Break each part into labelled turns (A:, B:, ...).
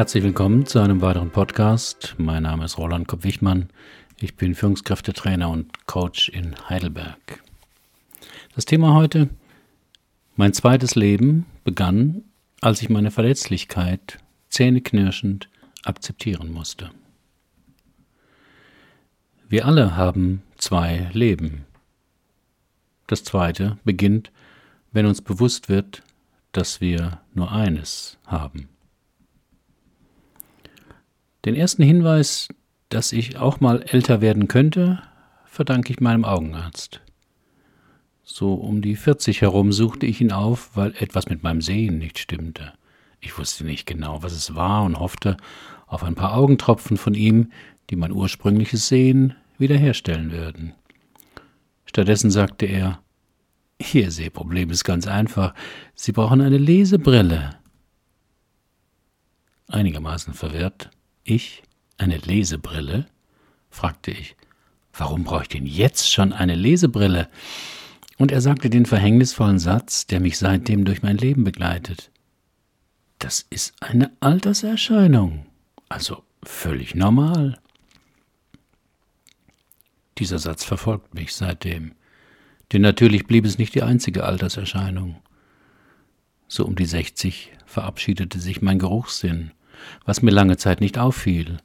A: Herzlich willkommen zu einem weiteren Podcast. Mein Name ist Roland Kopp-Wichmann. Ich bin Führungskräftetrainer und Coach in Heidelberg. Das Thema heute: Mein zweites Leben begann, als ich meine Verletzlichkeit zähneknirschend akzeptieren musste. Wir alle haben zwei Leben. Das zweite beginnt, wenn uns bewusst wird, dass wir nur eines haben. Den ersten Hinweis, dass ich auch mal älter werden könnte, verdanke ich meinem Augenarzt. So um die 40 herum suchte ich ihn auf, weil etwas mit meinem Sehen nicht stimmte. Ich wusste nicht genau, was es war und hoffte auf ein paar Augentropfen von ihm, die mein ursprüngliches Sehen wiederherstellen würden. Stattdessen sagte er, Ihr Sehproblem ist ganz einfach. Sie brauchen eine Lesebrille. Einigermaßen verwirrt. Ich? Eine Lesebrille? fragte ich. Warum brauche ich denn jetzt schon eine Lesebrille? Und er sagte den verhängnisvollen Satz, der mich seitdem durch mein Leben begleitet. Das ist eine Alterserscheinung. Also völlig normal. Dieser Satz verfolgt mich seitdem. Denn natürlich blieb es nicht die einzige Alterserscheinung. So um die 60 verabschiedete sich mein Geruchssinn, was mir lange Zeit nicht auffiel.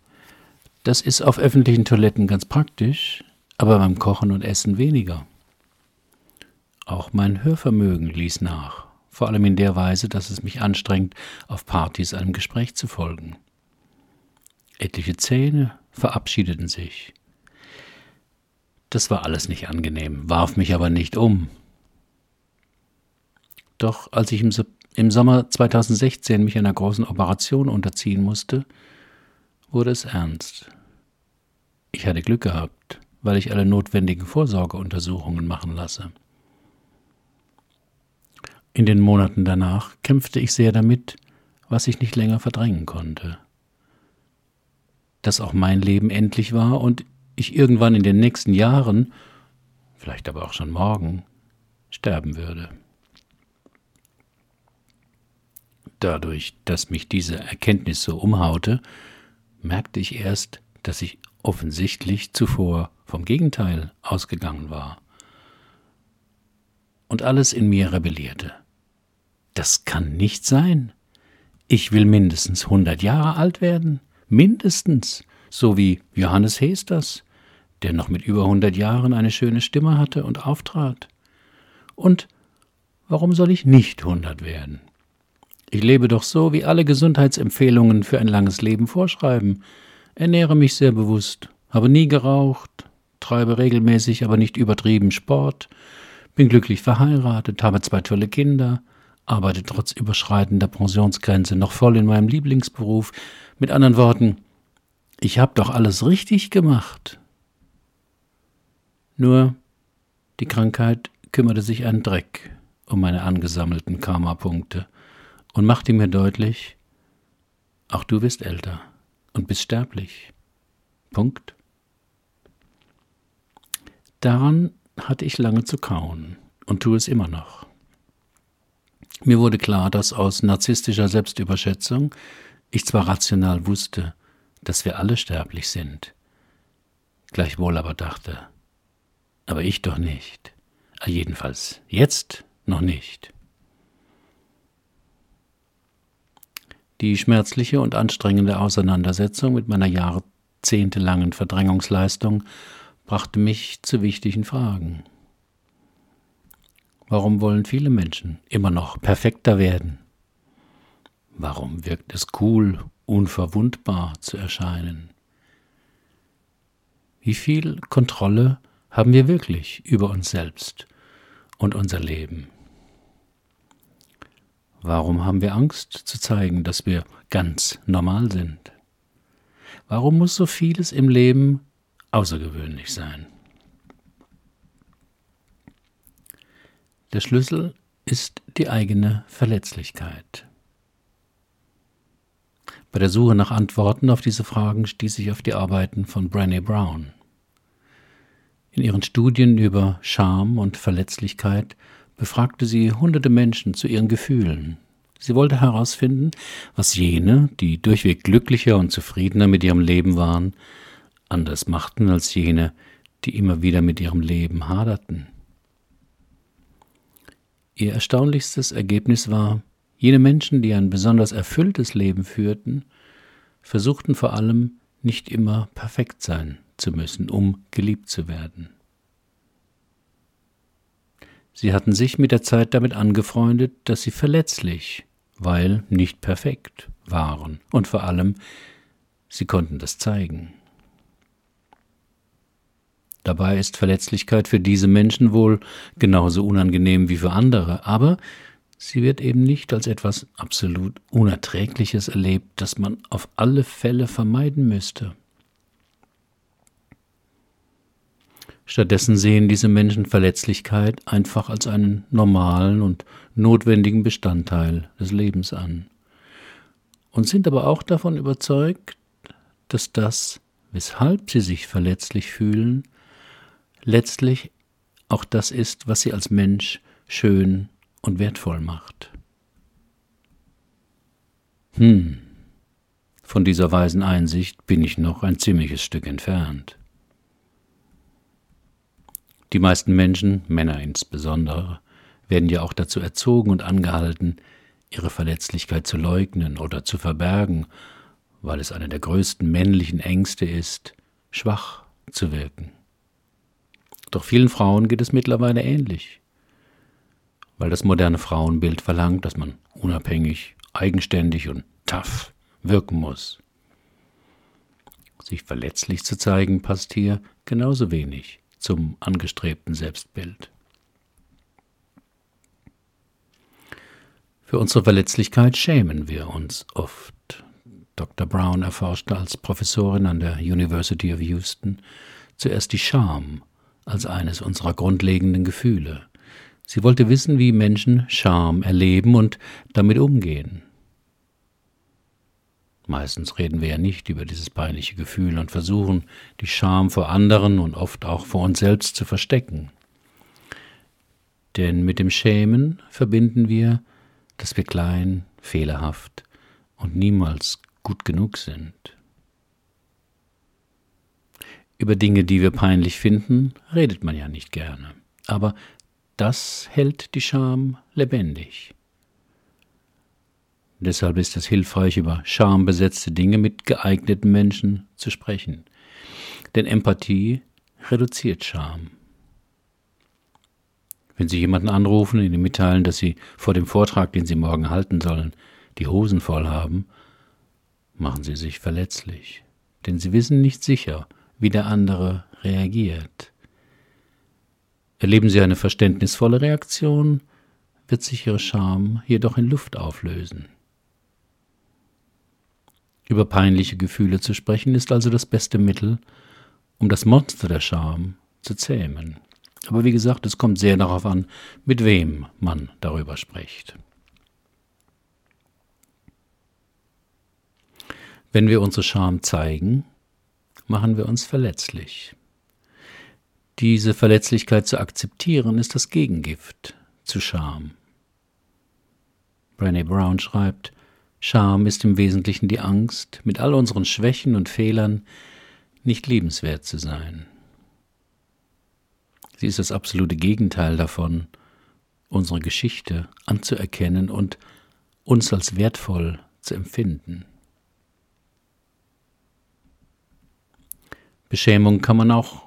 A: Das ist auf öffentlichen Toiletten ganz praktisch, aber beim Kochen und Essen weniger. Auch mein Hörvermögen ließ nach, vor allem in der Weise, dass es mich anstrengt, auf Partys einem Gespräch zu folgen. Etliche Zähne verabschiedeten sich. Das war alles nicht angenehm, warf mich aber nicht um. Doch als ich im, Sommer 2016 mich einer großen Operation unterziehen musste, wurde es ernst. Ich hatte Glück gehabt, weil ich alle notwendigen Vorsorgeuntersuchungen machen lasse. In den Monaten danach kämpfte ich sehr damit, was ich nicht länger verdrängen konnte. Dass auch mein Leben endlich war und ich irgendwann in den nächsten Jahren, vielleicht aber auch schon morgen, sterben würde. Dadurch, dass mich diese Erkenntnis so umhaute, merkte ich erst, dass ich offensichtlich zuvor vom Gegenteil ausgegangen war. Und alles in mir rebellierte. Das kann nicht sein. Ich will mindestens hundert Jahre alt werden. Mindestens. So wie Johannes Hesters, der noch mit über hundert Jahren eine schöne Stimme hatte und auftrat. Und warum soll ich nicht hundert werden? Ich lebe doch so, wie alle Gesundheitsempfehlungen für ein langes Leben vorschreiben, ernähre mich sehr bewusst, habe nie geraucht, treibe regelmäßig, aber nicht übertrieben Sport, bin glücklich verheiratet, habe zwei tolle Kinder, arbeite trotz überschreitender Pensionsgrenze noch voll in meinem Lieblingsberuf. Mit anderen Worten, ich habe doch alles richtig gemacht. Nur die Krankheit kümmerte sich ein Dreck um meine angesammelten Karma-Punkte und machte mir deutlich, auch du wirst älter und bist sterblich. Punkt. Daran hatte ich lange zu kauen und tue es immer noch. Mir wurde klar, dass aus narzisstischer Selbstüberschätzung ich zwar rational wusste, dass wir alle sterblich sind, gleichwohl aber dachte, aber ich doch nicht. Ah, jedenfalls jetzt noch nicht. Die schmerzliche und anstrengende Auseinandersetzung mit meiner jahrzehntelangen Verdrängungsleistung brachte mich zu wichtigen Fragen. Warum wollen viele Menschen immer noch perfekter werden? Warum wirkt es cool, unverwundbar zu erscheinen? Wie viel Kontrolle haben wir wirklich über uns selbst und unser Leben? Warum haben wir Angst zu zeigen, dass wir ganz normal sind? Warum muss so vieles im Leben außergewöhnlich sein? Der Schlüssel ist die eigene Verletzlichkeit. Bei der Suche nach Antworten auf diese Fragen stieß ich auf die Arbeiten von Brené Brown. In ihren Studien über Scham und Verletzlichkeit befragte sie hunderte Menschen zu ihren Gefühlen, Sie wollte herausfinden, was jene, die durchweg glücklicher und zufriedener mit ihrem Leben waren, anders machten als jene, die immer wieder mit ihrem Leben haderten. Ihr erstaunlichstes Ergebnis war, jene Menschen, die ein besonders erfülltes Leben führten, versuchten vor allem nicht immer perfekt sein zu müssen, um geliebt zu werden. Sie hatten sich mit der Zeit damit angefreundet, dass sie verletzlich, weil nicht perfekt waren, und vor allem, sie konnten das zeigen. Dabei ist Verletzlichkeit für diese Menschen wohl genauso unangenehm wie für andere, aber sie wird eben nicht als etwas absolut Unerträgliches erlebt, das man auf alle Fälle vermeiden müsste. Stattdessen sehen diese Menschen Verletzlichkeit einfach als einen normalen und notwendigen Bestandteil des Lebens an und sind aber auch davon überzeugt, dass das, weshalb sie sich verletzlich fühlen, letztlich auch das ist, was sie als Mensch schön und wertvoll macht. Hm, von dieser weisen Einsicht bin ich noch ein ziemliches Stück entfernt. Die meisten Menschen, Männer insbesondere, werden ja auch dazu erzogen und angehalten, ihre Verletzlichkeit zu leugnen oder zu verbergen, weil es eine der größten männlichen Ängste ist, schwach zu wirken. Doch vielen Frauen geht es mittlerweile ähnlich, weil das moderne Frauenbild verlangt, dass man unabhängig, eigenständig und tough wirken muss. Sich verletzlich zu zeigen passt hier genauso wenig zum angestrebten Selbstbild. Für unsere Verletzlichkeit schämen wir uns oft. Dr. Brown erforschte als Professorin an der University of Houston zuerst die Scham als eines unserer grundlegenden Gefühle. Sie wollte wissen, wie Menschen Scham erleben und damit umgehen. Meistens reden wir ja nicht über dieses peinliche Gefühl und versuchen, die Scham vor anderen und oft auch vor uns selbst zu verstecken. Denn mit dem Schämen verbinden wir, dass wir klein, fehlerhaft und niemals gut genug sind. Über Dinge, die wir peinlich finden, redet man ja nicht gerne. Aber das hält die Scham lebendig. Deshalb ist es hilfreich, über schambesetzte Dinge mit geeigneten Menschen zu sprechen. Denn Empathie reduziert Scham. Wenn Sie jemanden anrufen und ihm mitteilen, dass Sie vor dem Vortrag, den Sie morgen halten sollen, die Hosen voll haben, machen Sie sich verletzlich. Denn Sie wissen nicht sicher, wie der andere reagiert. Erleben Sie eine verständnisvolle Reaktion, wird sich Ihre Scham jedoch in Luft auflösen. Über peinliche Gefühle zu sprechen ist also das beste Mittel, um das Monster der Scham zu zähmen. Aber wie gesagt, es kommt sehr darauf an, mit wem man darüber spricht. Wenn wir unsere Scham zeigen, machen wir uns verletzlich. Diese Verletzlichkeit zu akzeptieren, ist das Gegengift zu Scham. Brené Brown schreibt, Scham ist im Wesentlichen die Angst, mit all unseren Schwächen und Fehlern nicht liebenswert zu sein. Sie ist das absolute Gegenteil davon, unsere Geschichte anzuerkennen und uns als wertvoll zu empfinden. Beschämung kann man auch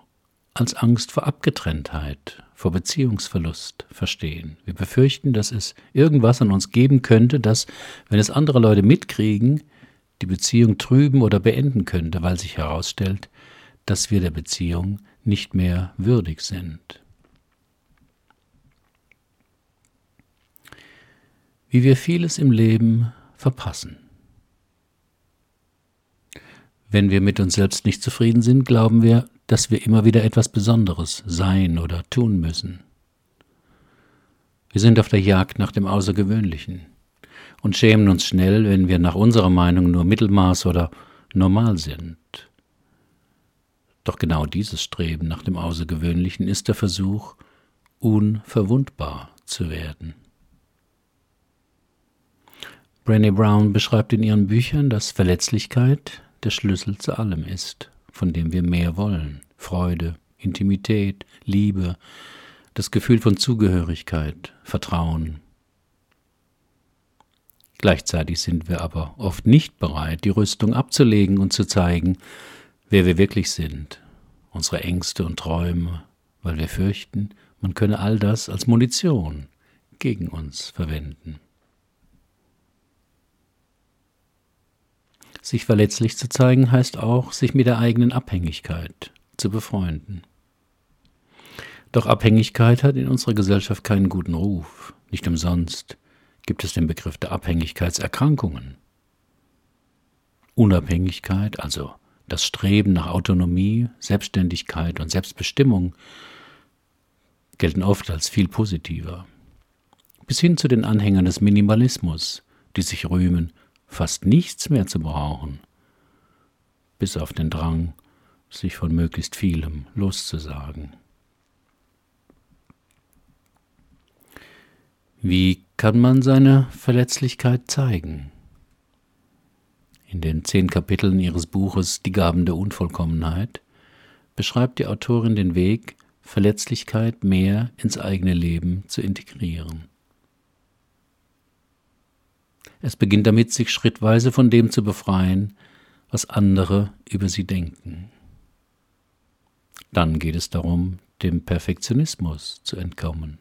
A: als Angst vor Abgetrenntheit, vor Beziehungsverlust verstehen. Wir befürchten, dass es irgendwas an uns geben könnte, das, wenn es andere Leute mitkriegen, die Beziehung trüben oder beenden könnte, weil sich herausstellt, dass wir der Beziehung nicht mehr würdig sind. Wie wir vieles im Leben verpassen. Wenn wir mit uns selbst nicht zufrieden sind, glauben wir, dass wir immer wieder etwas Besonderes sein oder tun müssen. Wir sind auf der Jagd nach dem Außergewöhnlichen und schämen uns schnell, wenn wir nach unserer Meinung nur Mittelmaß oder normal sind. Doch genau dieses Streben nach dem Außergewöhnlichen ist der Versuch, unverwundbar zu werden. Brené Brown beschreibt in ihren Büchern, dass Verletzlichkeit der Schlüssel zu allem ist, von dem wir mehr wollen. Freude, Intimität, Liebe, das Gefühl von Zugehörigkeit, Vertrauen. Gleichzeitig sind wir aber oft nicht bereit, die Rüstung abzulegen und zu zeigen, wer wir wirklich sind, unsere Ängste und Träume, weil wir fürchten, man könne all das als Munition gegen uns verwenden. Sich verletzlich zu zeigen heißt auch, sich mit der eigenen Abhängigkeit zu befreunden. Doch Abhängigkeit hat in unserer Gesellschaft keinen guten Ruf. Nicht umsonst gibt es den Begriff der Abhängigkeitserkrankungen. Unabhängigkeit, also das Streben nach Autonomie, Selbstständigkeit und Selbstbestimmung, gelten oft als viel positiver. Bis hin zu den Anhängern des Minimalismus, die sich rühmen, fast nichts mehr zu brauchen, bis auf den Drang, sich von möglichst vielem loszusagen. Wie kann man seine Verletzlichkeit zeigen? In den zehn Kapiteln ihres Buches Die Gaben der Unvollkommenheit beschreibt die Autorin den Weg, Verletzlichkeit mehr ins eigene Leben zu integrieren. Es beginnt damit, sich schrittweise von dem zu befreien, was andere über sie denken. Dann geht es darum, dem Perfektionismus zu entkommen.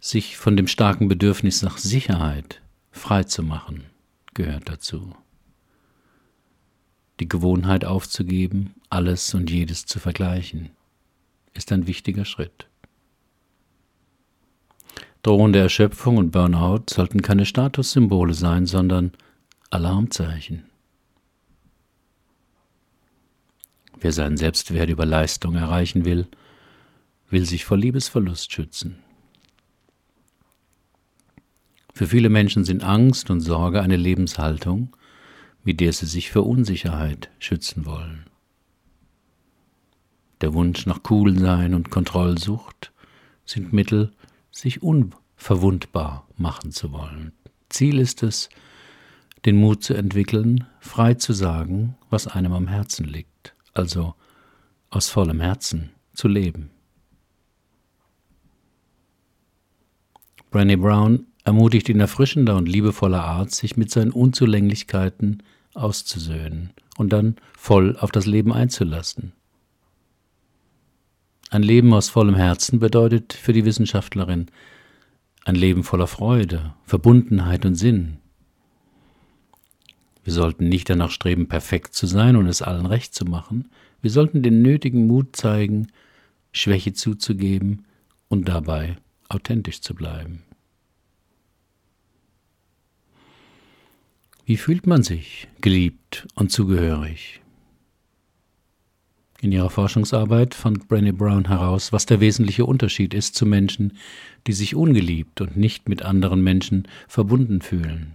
A: Sich von dem starken Bedürfnis nach Sicherheit frei zu machen, gehört dazu. Die Gewohnheit aufzugeben, alles und jedes zu vergleichen, ist ein wichtiger Schritt. Drohende Erschöpfung und Burnout sollten keine Statussymbole sein, sondern Alarmzeichen. Wer seinen Selbstwert über Leistung erreichen will, will sich vor Liebesverlust schützen. Für viele Menschen sind Angst und Sorge eine Lebenshaltung, mit der sie sich vor Unsicherheit schützen wollen. Der Wunsch nach Coolsein und Kontrollsucht sind Mittel, sich unverwundbar machen zu wollen. Ziel ist es, den Mut zu entwickeln, frei zu sagen, was einem am Herzen liegt, also aus vollem Herzen zu leben. Brené Brown ermutigt in erfrischender und liebevoller Art, sich mit seinen Unzulänglichkeiten auszusöhnen und dann voll auf das Leben einzulassen. Ein Leben aus vollem Herzen bedeutet für die Wissenschaftlerin ein Leben voller Freude, Verbundenheit und Sinn. Wir sollten nicht danach streben, perfekt zu sein und es allen recht zu machen. Wir sollten den nötigen Mut zeigen, Schwäche zuzugeben und dabei authentisch zu bleiben. Wie fühlt man sich geliebt und zugehörig? In ihrer Forschungsarbeit fand Brené Brown heraus, was der wesentliche Unterschied ist zu Menschen, die sich ungeliebt und nicht mit anderen Menschen verbunden fühlen.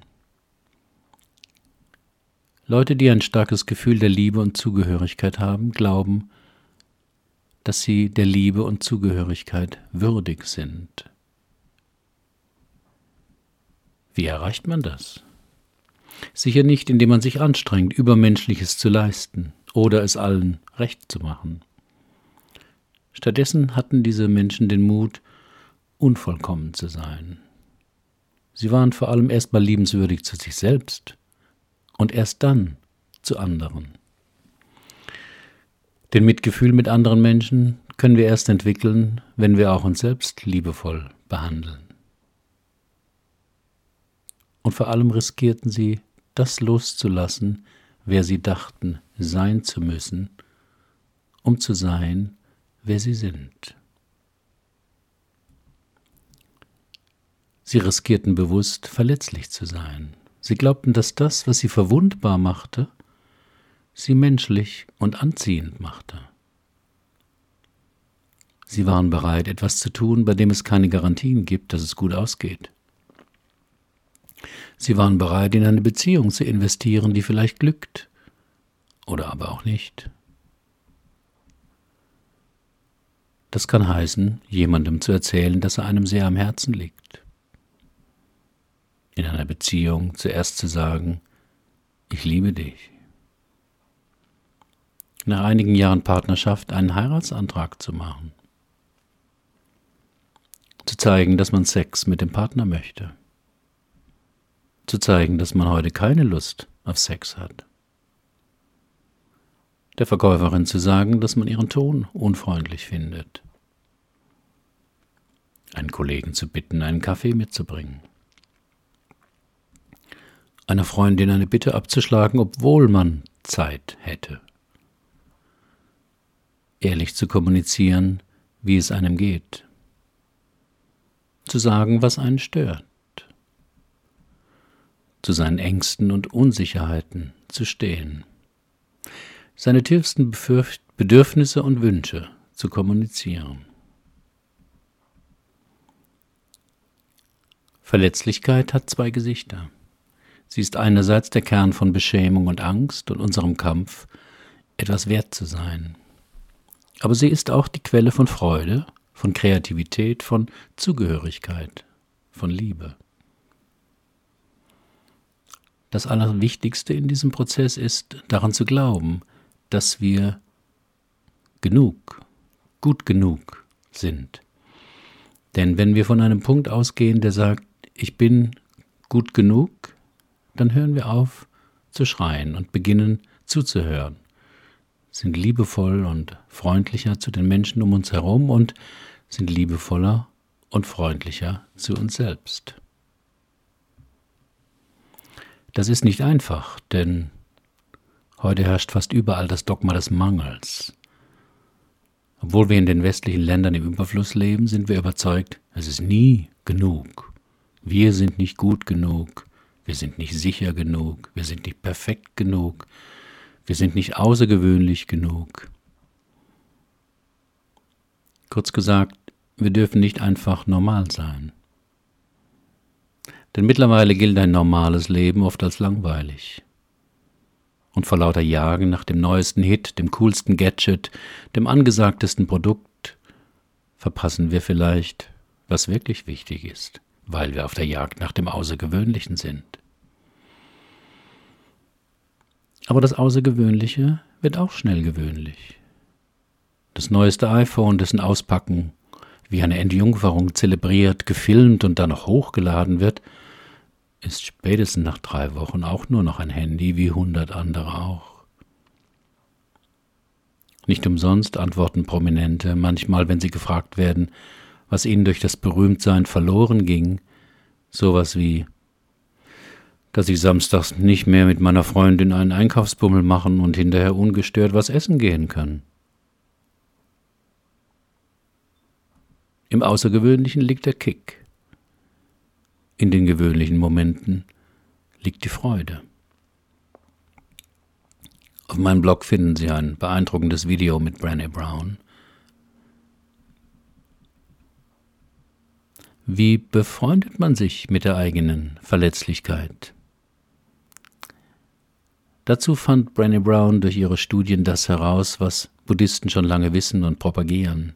A: Leute, die ein starkes Gefühl der Liebe und Zugehörigkeit haben, glauben, dass sie der Liebe und Zugehörigkeit würdig sind. Wie erreicht man das? Sicher nicht, indem man sich anstrengt, Übermenschliches zu leisten oder es allen recht zu machen. Stattdessen hatten diese Menschen den Mut, unvollkommen zu sein. Sie waren vor allem erstmal liebenswürdig zu sich selbst und erst dann zu anderen. Den Mitgefühl mit anderen Menschen können wir erst entwickeln, wenn wir auch uns selbst liebevoll behandeln. Und vor allem riskierten sie, das loszulassen, wer sie dachten sein zu müssen, um zu sein, wer sie sind. Sie riskierten bewusst, verletzlich zu sein. Sie glaubten, dass das, was sie verwundbar machte, sie menschlich und anziehend machte. Sie waren bereit, etwas zu tun, bei dem es keine Garantien gibt, dass es gut ausgeht. Sie waren bereit, in eine Beziehung zu investieren, die vielleicht glückt oder aber auch nicht. Das kann heißen, jemandem zu erzählen, dass er einem sehr am Herzen liegt. in einer Beziehung zuerst zu sagen, ich liebe dich. Nach einigen Jahren Partnerschaft einen Heiratsantrag zu machen. Zu zeigen, dass man Sex mit dem Partner möchte. Zu zeigen, dass man heute keine Lust auf Sex hat. Der Verkäuferin zu sagen, dass man ihren Ton unfreundlich findet. Einen Kollegen zu bitten, einen Kaffee mitzubringen einer Freundin eine Bitte abzuschlagen, obwohl man Zeit hätte. Ehrlich zu kommunizieren, wie es einem geht. Zu sagen, was einen stört. Zu seinen Ängsten und Unsicherheiten zu stehen. Seine tiefsten Bedürfnisse und Wünsche zu kommunizieren. Verletzlichkeit hat zwei Gesichter. Sie ist einerseits der Kern von Beschämung und Angst und unserem Kampf, etwas wert zu sein. Aber sie ist auch die Quelle von Freude, von Kreativität, von Zugehörigkeit, von Liebe. Das Allerwichtigste in diesem Prozess ist, daran zu glauben, dass wir genug, gut genug sind. Denn wenn wir von einem Punkt ausgehen, der sagt, ich bin gut genug, dann hören wir auf zu schreien und beginnen zuzuhören, sind liebevoll und freundlicher zu den Menschen um uns herum und sind liebevoller und freundlicher zu uns selbst. Das ist nicht einfach, denn heute herrscht fast überall das Dogma des Mangels. Obwohl wir in den westlichen Ländern im Überfluss leben, sind wir überzeugt, es ist nie genug. Wir sind nicht gut genug, wir sind nicht sicher genug, wir sind nicht perfekt genug, wir sind nicht außergewöhnlich genug. Kurz gesagt, wir dürfen nicht einfach normal sein. Denn mittlerweile gilt ein normales Leben oft als langweilig. Und vor lauter Jagen nach dem neuesten Hit, dem coolsten Gadget, dem angesagtesten Produkt, verpassen wir vielleicht, was wirklich wichtig ist weil wir auf der Jagd nach dem Außergewöhnlichen sind. Aber das Außergewöhnliche wird auch schnell gewöhnlich. Das neueste iPhone, dessen Auspacken wie eine Entjungferung zelebriert, gefilmt und dann noch hochgeladen wird, ist spätestens nach drei Wochen auch nur noch ein Handy wie hundert andere auch. Nicht umsonst antworten Prominente manchmal, wenn sie gefragt werden, was ihnen durch das Berühmtsein verloren ging, sowas wie, dass ich samstags nicht mehr mit meiner Freundin einen Einkaufsbummel machen und hinterher ungestört was essen gehen kann. Im Außergewöhnlichen liegt der Kick. In den gewöhnlichen Momenten liegt die Freude. Auf meinem Blog finden Sie ein beeindruckendes Video mit Brené Brown. Wie befreundet man sich mit der eigenen Verletzlichkeit? Dazu fand Brené Brown durch ihre Studien das heraus, was Buddhisten schon lange wissen und propagieren.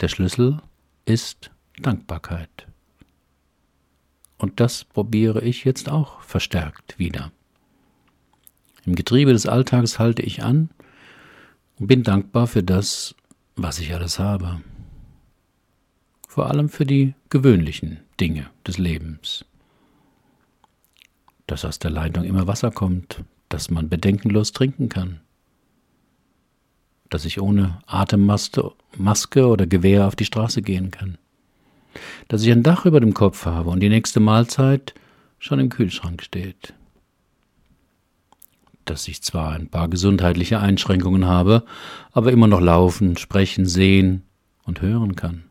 A: Der Schlüssel ist Dankbarkeit. Und das probiere ich jetzt auch verstärkt wieder. Im Getriebe des Alltags halte ich an und bin dankbar für das, was ich alles habe vor allem für die gewöhnlichen Dinge des Lebens. Dass aus der Leitung immer Wasser kommt, dass man bedenkenlos trinken kann, dass ich ohne Atemmaske oder Gewehr auf die Straße gehen kann, dass ich ein Dach über dem Kopf habe und die nächste Mahlzeit schon im Kühlschrank steht, dass ich zwar ein paar gesundheitliche Einschränkungen habe, aber immer noch laufen, sprechen, sehen und hören kann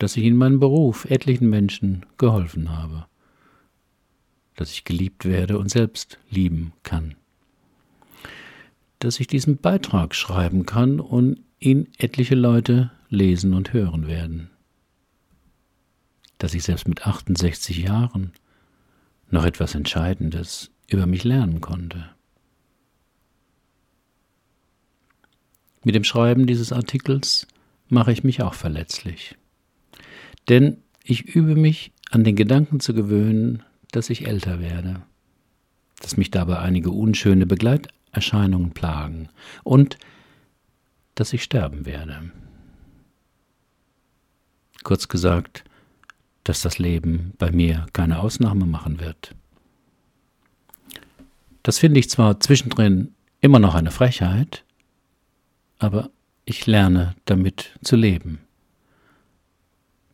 A: dass ich in meinem Beruf etlichen Menschen geholfen habe, dass ich geliebt werde und selbst lieben kann, dass ich diesen Beitrag schreiben kann und ihn etliche Leute lesen und hören werden, dass ich selbst mit 68 Jahren noch etwas Entscheidendes über mich lernen konnte. Mit dem Schreiben dieses Artikels mache ich mich auch verletzlich. Denn Ich übe mich an den Gedanken zu gewöhnen, dass ich älter werde, dass mich dabei einige unschöne Begleiterscheinungen plagen und dass ich sterben werde. Kurz gesagt, dass das Leben bei mir keine Ausnahme machen wird. Das finde ich zwar zwischendrin immer noch eine Frechheit, aber ich lerne damit zu leben.